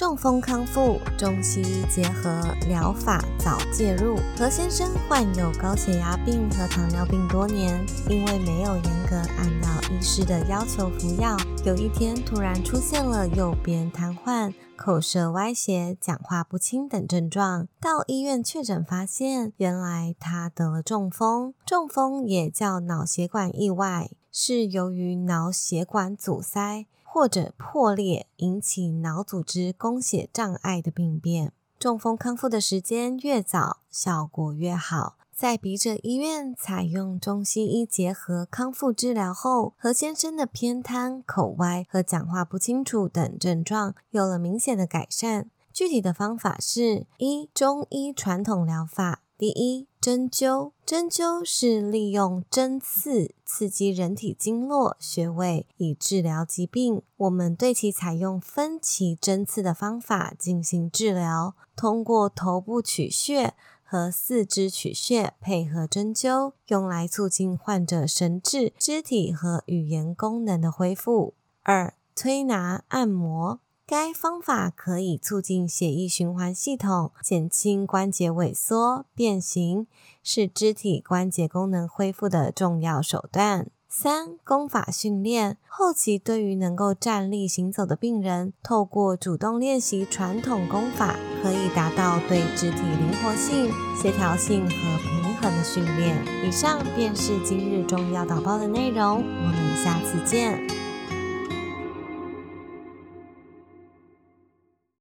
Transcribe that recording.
中风康复，中西医结合疗法早介入。何先生患有高血压病和糖尿病多年，因为没有严格按照医师的要求服药，有一天突然出现了右边瘫痪、口舌歪斜、讲话不清等症状。到医院确诊，发现原来他得了中风。中风也叫脑血管意外，是由于脑血管阻塞。或者破裂引起脑组织供血障碍的病变，中风康复的时间越早，效果越好。在笔者医院采用中西医结合康复治疗后，何先生的偏瘫、口歪和讲话不清楚等症状有了明显的改善。具体的方法是：一、中医传统疗法。第一，针灸。针灸是利用针刺刺激人体经络穴位以治疗疾病。我们对其采用分期针刺的方法进行治疗，通过头部取穴和四肢取穴配合针灸，用来促进患者神志、肢体和语言功能的恢复。二、推拿按摩。该方法可以促进血液循环系统，减轻关节萎缩变形，是肢体关节功能恢复的重要手段。三、功法训练后期，对于能够站立行走的病人，透过主动练习传统功法，可以达到对肢体灵活性、协调性和平衡的训练。以上便是今日重要导报的内容，我们下次见。